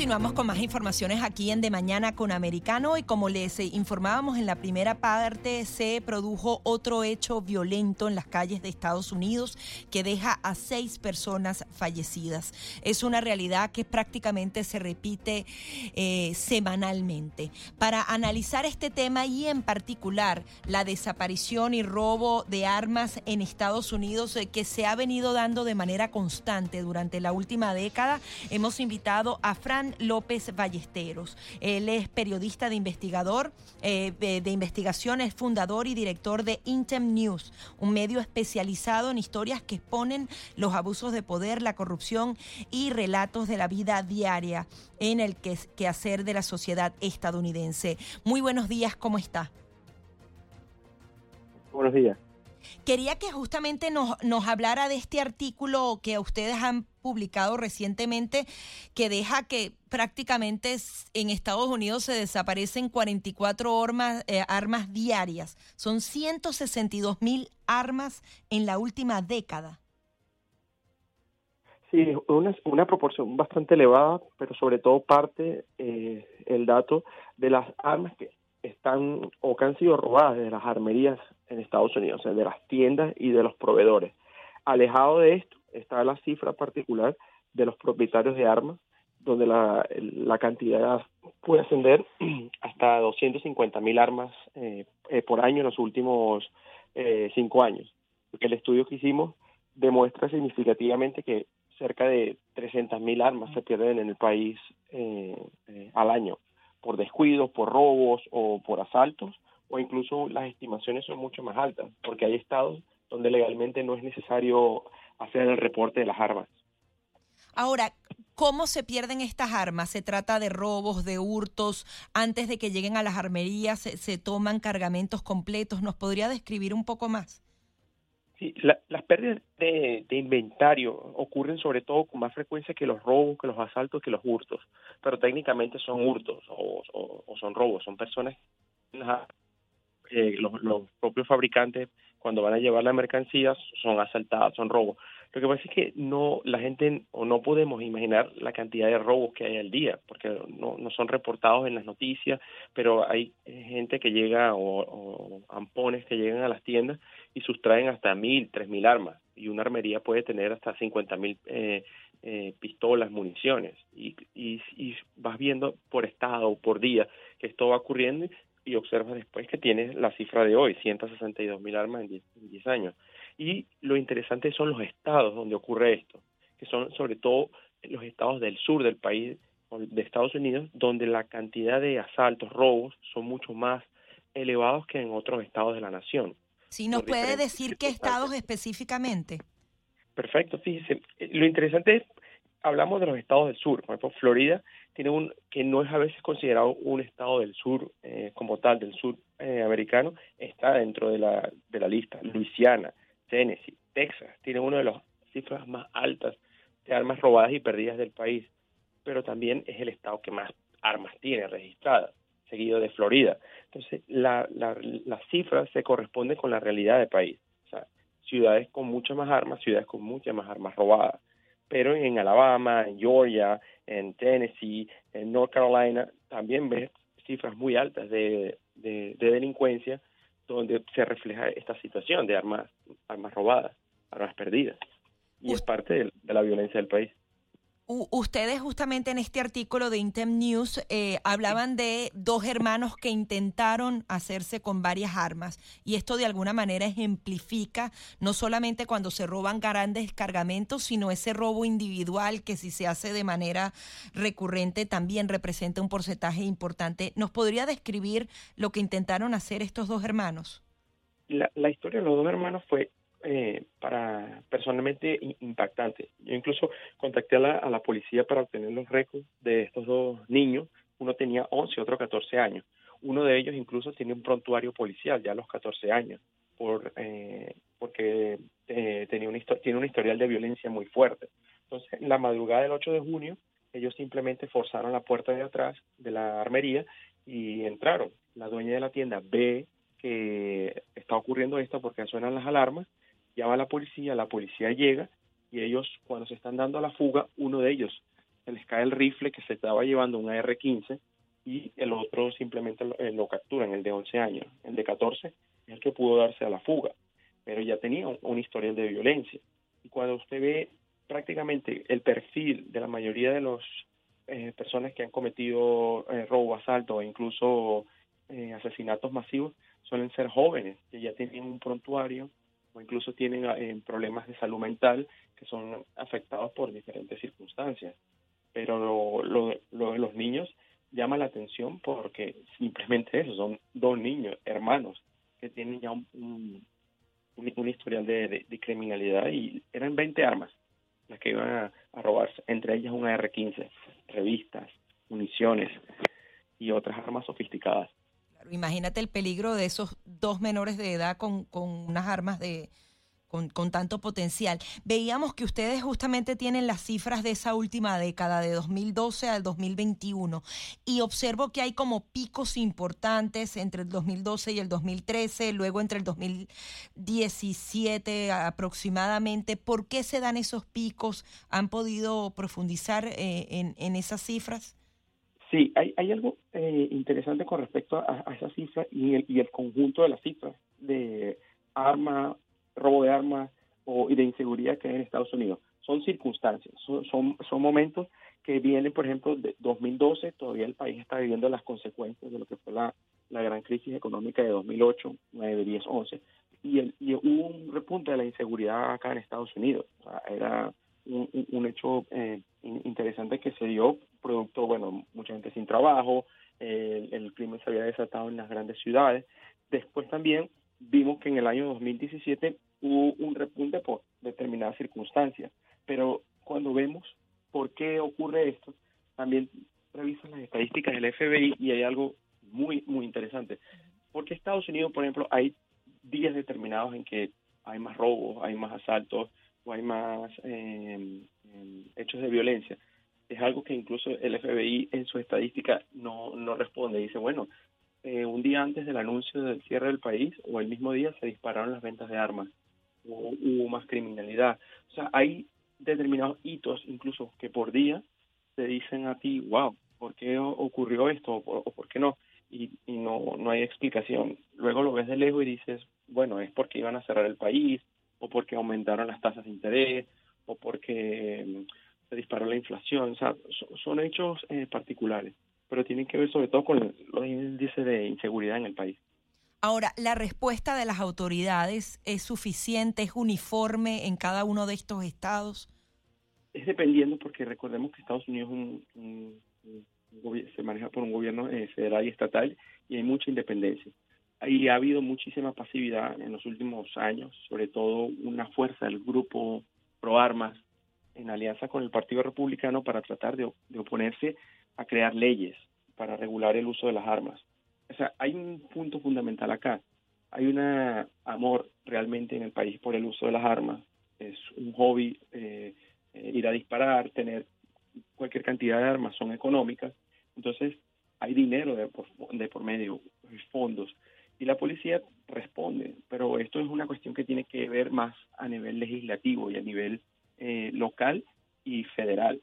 Continuamos con más informaciones aquí en De Mañana con Americano y como les informábamos en la primera parte se produjo otro hecho violento en las calles de Estados Unidos que deja a seis personas fallecidas. Es una realidad que prácticamente se repite eh, semanalmente. Para analizar este tema y en particular la desaparición y robo de armas en Estados Unidos eh, que se ha venido dando de manera constante durante la última década, hemos invitado a Fran López Ballesteros. Él es periodista de investigador, eh, de, investigación, es fundador y director de Intem News, un medio especializado en historias que exponen los abusos de poder, la corrupción y relatos de la vida diaria en el que, quehacer de la sociedad estadounidense. Muy buenos días, ¿cómo está? Buenos días. Quería que justamente nos, nos hablara de este artículo que ustedes han publicado recientemente que deja que prácticamente en Estados Unidos se desaparecen 44 armas, eh, armas diarias. Son 162 mil armas en la última década. Sí, una, una proporción bastante elevada, pero sobre todo parte eh, el dato de las armas que están o que han sido robadas de las armerías en Estados Unidos, de las tiendas y de los proveedores. Alejado de esto está la cifra particular de los propietarios de armas, donde la, la cantidad puede ascender hasta 250 mil armas eh, eh, por año en los últimos eh, cinco años. El estudio que hicimos demuestra significativamente que cerca de 300 mil armas se pierden en el país al año por descuidos, por robos o por asaltos, o incluso las estimaciones son mucho más altas, porque hay estados donde legalmente no es necesario hacer el reporte de las armas. Ahora, ¿cómo se pierden estas armas? ¿Se trata de robos, de hurtos? Antes de que lleguen a las armerías, ¿se, toman cargamentos completos? ¿Nos podría describir un poco más? Sí, las pérdidas de, inventario ocurren sobre todo con más frecuencia que los robos, que los asaltos, que los hurtos, pero técnicamente son hurtos o, son robos, son personas, eh, los, los propios fabricantes cuando van a llevar la mercancía son asaltadas, son robos. Lo que pasa es que no la gente o no podemos imaginar la cantidad de robos que hay al día, porque no, no son reportados en las noticias, pero hay gente que llega o, ampones que llegan a las tiendas y sustraen hasta mil, tres mil armas y una armería puede tener hasta cincuenta mil eh, eh, pistolas, municiones y, y, y vas viendo por estado o por día que esto va ocurriendo y observas después que tienes la cifra de hoy, 162 mil armas en 10 años. Y lo interesante son los estados donde ocurre esto, que son sobre todo los estados del sur del país, de Estados Unidos, donde la cantidad de asaltos, robos, son mucho más elevados que en otros estados de la nación. Si nos puede decir qué estados específicamente. Perfecto, fíjese. Lo interesante es, hablamos de los estados del sur, por ejemplo, Florida tiene un, que no es a veces considerado un estado del sur eh, como tal, del sur eh, americano, está dentro de la, de la lista. Luisiana, Tennessee, Texas, tiene una de las cifras más altas de armas robadas y perdidas del país, pero también es el estado que más armas tiene registradas, seguido de Florida. Entonces, la, la, las cifras se corresponden con la realidad del país. O sea, ciudades con muchas más armas, ciudades con muchas más armas robadas. Pero en Alabama, en Georgia, en Tennessee, en North Carolina, también ves cifras muy altas de, de delincuencia donde se refleja esta situación de armas, armas robadas, armas perdidas. Y es parte de, la violencia del país. Ustedes justamente en este artículo de Intem News eh, hablaban de dos hermanos que intentaron hacerse con varias armas y esto de alguna manera ejemplifica no solamente cuando se roban grandes cargamentos, sino ese robo individual que si se hace de manera recurrente también representa un porcentaje importante. ¿Nos podría describir lo que intentaron hacer estos dos hermanos? La, la historia de los dos hermanos fue eh, para personalmente impactante. Yo incluso contacté a la, a la policía para obtener los récords de estos dos niños. Uno tenía 11, otro 14 años. Uno de ellos incluso tiene un prontuario policial ya a los 14 años por eh, porque eh, tenía un tiene un historial de violencia muy fuerte. Entonces, la madrugada del 8 de junio, ellos simplemente forzaron la puerta de atrás de la armería y entraron. La dueña de la tienda ve que está ocurriendo esto porque suenan las alarmas, llama a la policía, la policía llega y ellos cuando se están dando a la fuga, uno de ellos se les cae el rifle que se estaba llevando un AR-15 y el otro simplemente lo, eh, lo, capturan, el de 11 años. El de 14 es el que pudo darse a la fuga, pero ya tenía un, historial de violencia. Y cuando usted ve prácticamente el perfil de la mayoría de las eh, personas que han cometido eh, robo, asalto e incluso eh, asesinatos masivos, suelen ser jóvenes que ya tienen un prontuario o incluso tienen eh, problemas de salud mental que son afectados por diferentes circunstancias. Pero lo, lo, de los niños llama la atención porque simplemente eso, son dos niños, hermanos, que tienen ya un, un, historial de, criminalidad y eran 20 armas las que iban a, robarse, entre ellas una R-15, revistas, municiones y otras armas sofisticadas. Imagínate el peligro de esos dos menores de edad con, con unas armas de, con, con, tanto potencial. Veíamos que ustedes justamente tienen las cifras de esa última década, de 2012 al 2021, y observo que hay como picos importantes entre el 2012 y el 2013, luego entre el 2017 aproximadamente. ¿Por qué se dan esos picos? ¿Han podido profundizar eh, en, en, esas cifras? Sí, hay, hay algo eh, interesante con respecto a, a esas cifras y el, y el conjunto de las cifras de arma robo de armas o, y de inseguridad que hay en Estados Unidos. Son circunstancias, son, son, son momentos que vienen, por ejemplo, de 2012, todavía el país está viviendo las consecuencias de lo que fue la, gran crisis económica de 2008, 9, 10, 11, y, el, y hubo un repunte de la inseguridad acá en Estados Unidos. O sea, era un, un hecho eh, interesante que se dio producto, bueno, mucha gente sin trabajo, eh, el crimen se había desatado en las grandes ciudades. Después también vimos que en el año 2017 hubo un repunte por determinadas circunstancias, pero cuando vemos por qué ocurre esto, también revisan las estadísticas del FBI y hay algo muy, muy interesante. Porque Estados Unidos, por ejemplo, hay días determinados en que hay más robos, hay más asaltos o hay más eh, hechos de violencia. Es algo que incluso el FBI en su estadística no, no responde. Dice, bueno, eh, un día antes del anuncio del cierre del país o el mismo día se dispararon las ventas de armas, o hubo más criminalidad. O sea, hay determinados hitos incluso que por día te dicen a ti, wow, ¿por qué ocurrió esto o, o por qué no? Y, y, no, no hay explicación. Luego lo ves de lejos y dices, bueno, es porque iban a cerrar el país o porque aumentaron las tasas de interés o porque se disparó la inflación. O sea, son, hechos eh, particulares pero tienen que ver sobre todo con los índices de inseguridad en el país. Ahora, ¿la respuesta de las autoridades es suficiente, es uniforme en cada uno de estos estados? Es dependiendo porque recordemos que Estados Unidos un, un, un, se maneja por un gobierno eh, federal y estatal y hay mucha independencia. Ahí ha habido muchísima pasividad en los últimos años, sobre todo una fuerza del grupo pro armas en alianza con el Partido Republicano para tratar de, oponerse a crear leyes para regular el uso de las armas. O sea, hay un punto fundamental acá. Hay un amor realmente en el país por el uso de las armas. Es un hobby eh, eh, ir a disparar, tener cualquier cantidad de armas, son económicas. Entonces, hay dinero de por, de por medio, fondos. Y la policía responde, pero esto es una cuestión que tiene que ver más a nivel legislativo y a nivel eh, local y federal.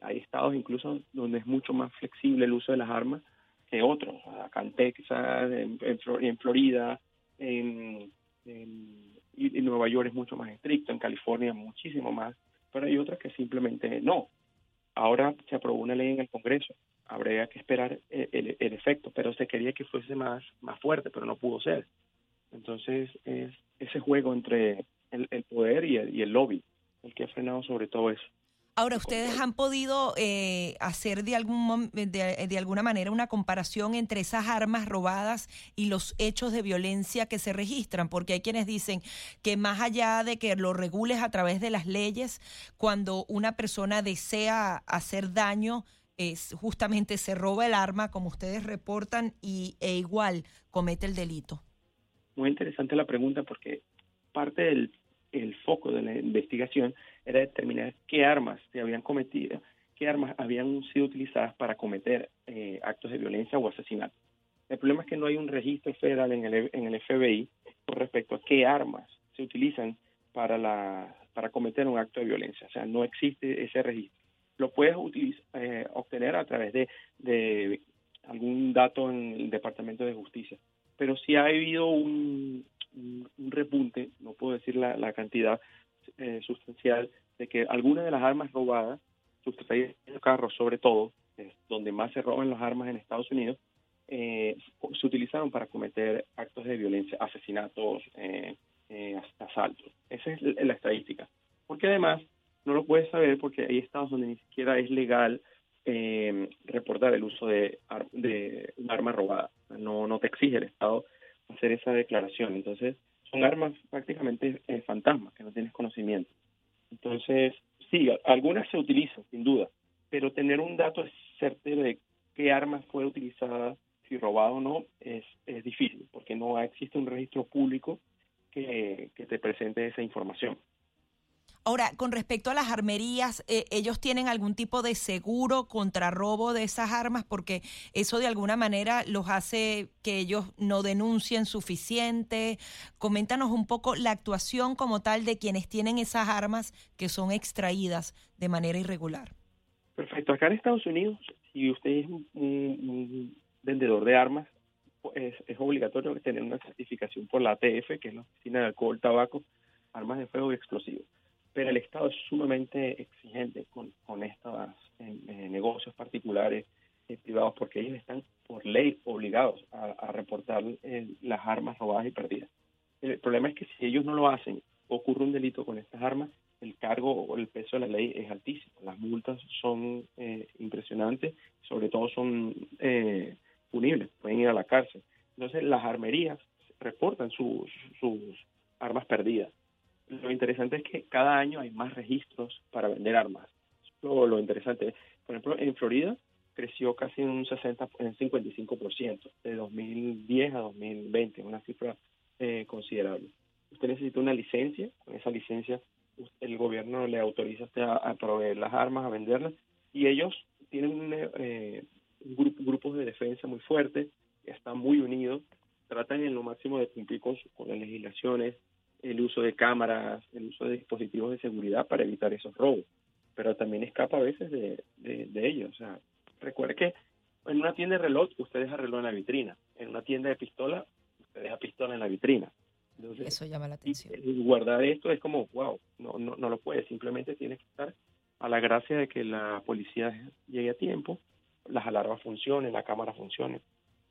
Hay estados incluso donde es mucho más flexible el uso de las armas que otros. Acá en Texas, en, en Florida, en, y en Nueva York es mucho más estricto, en California muchísimo más, pero hay otras que simplemente no. Ahora se aprobó una ley en el Congreso, habría que esperar el, el, efecto, pero se quería que fuese más, más fuerte, pero no pudo ser. Entonces es ese juego entre el, el poder y el lobby el que ha frenado sobre todo eso. Ahora, ¿ustedes han podido eh, hacer de, algún, de, de, alguna manera una comparación entre esas armas robadas y los hechos de violencia que se registran? Porque hay quienes dicen que más allá de que lo regules a través de las leyes, cuando una persona desea hacer daño, es justamente se roba el arma, como ustedes reportan, y, e igual comete el delito. Muy interesante la pregunta porque parte del el foco de la investigación era determinar qué armas se habían cometido qué armas habían sido utilizadas para cometer eh, actos de violencia o asesinato. El problema es que no hay un registro federal en el, en el FBI con respecto a qué armas se utilizan para, la, para cometer un acto de violencia. O sea, no existe ese registro. Lo puedes eh, obtener a través de, de algún dato en el Departamento de Justicia. Pero si ha habido un, un, repunte, no puedo decir la, cantidad eh, sustancial, de que algunas de las armas robadas, sustraídas en carros sobre todo, donde más se roban las armas en Estados Unidos, eh, se utilizaron para cometer actos de violencia, asesinatos, eh, eh, asaltos. Esa es la estadística. Porque además no lo puedes saber porque hay estados donde ni siquiera es legal eh, reportar el uso de, de arma robada. No, no te exige el estado hacer esa declaración. Entonces, son armas prácticamente eh, fantasmas que no tienes conocimiento. Entonces, sí, algunas se utilizan, sin duda, pero tener un dato certero de qué arma fue utilizada, si robado o no, es, es difícil, porque no existe un registro público que, que te presente esa información. Ahora, con respecto a las armerías, eh, ¿ellos tienen algún tipo de seguro contra robo de esas armas? Porque eso de alguna manera los hace que ellos no denuncien suficiente. Coméntanos un poco la actuación como tal de quienes tienen esas armas que son extraídas de manera irregular. Perfecto. Acá en Estados Unidos, si usted es un, vendedor de armas, es, es obligatorio tener una certificación por la ATF, que es la Oficina de Alcohol, Tabaco, Armas de Fuego y Explosivos pero el Estado es sumamente exigente con, con estos eh, negocios particulares eh, privados porque ellos están por ley obligados a, reportar eh, las armas robadas y perdidas. El problema es que si ellos no lo hacen, ocurre un delito con estas armas, el cargo o el peso de la ley es altísimo. Las multas son impresionantes, sobre todo son punibles, pueden ir a la cárcel. Entonces las armerías reportan sus armas perdidas lo interesante es que cada año hay más registros para vender armas. Lo, lo interesante, por ejemplo, en Florida creció casi un 60, en 55% de 2010 a 2020, una cifra eh, considerable. Usted necesita una licencia, con esa licencia el gobierno le autoriza a, proveer las armas, a venderlas, y ellos tienen eh, un grupo, grupos de defensa muy fuertes, están muy unidos, tratan en lo máximo de cumplir con, con las legislaciones, el uso de cámaras, el uso de dispositivos de seguridad para evitar esos robos, pero también escapa a veces de, de, ellos. O sea, recuerde que en una tienda de reloj usted deja reloj en la vitrina, en una tienda de pistola usted deja pistola en la vitrina. Eso llama la atención. Y, guardar esto es como, wow, no, no, no lo puede, simplemente tiene que estar a la gracia de que la policía llegue a tiempo, las alarmas funcionen, la cámara funcione,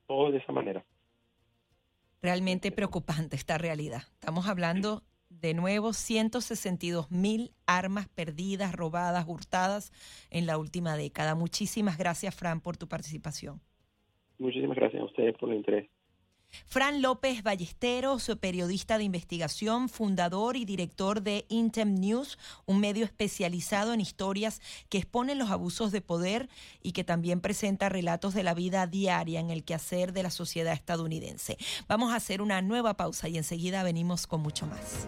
todo de esa manera realmente preocupante esta realidad. Estamos hablando de nuevo 162 mil armas perdidas, robadas, hurtadas en la última década. Muchísimas gracias, Fran, por tu participación. Muchísimas gracias a ustedes por el interés. Fran López Ballesteros, periodista de investigación, fundador y director de Intem News, un medio especializado en historias que exponen los abusos de poder y que también presenta relatos de la vida diaria en el quehacer de la sociedad estadounidense. Vamos a hacer una nueva pausa y enseguida venimos con mucho más.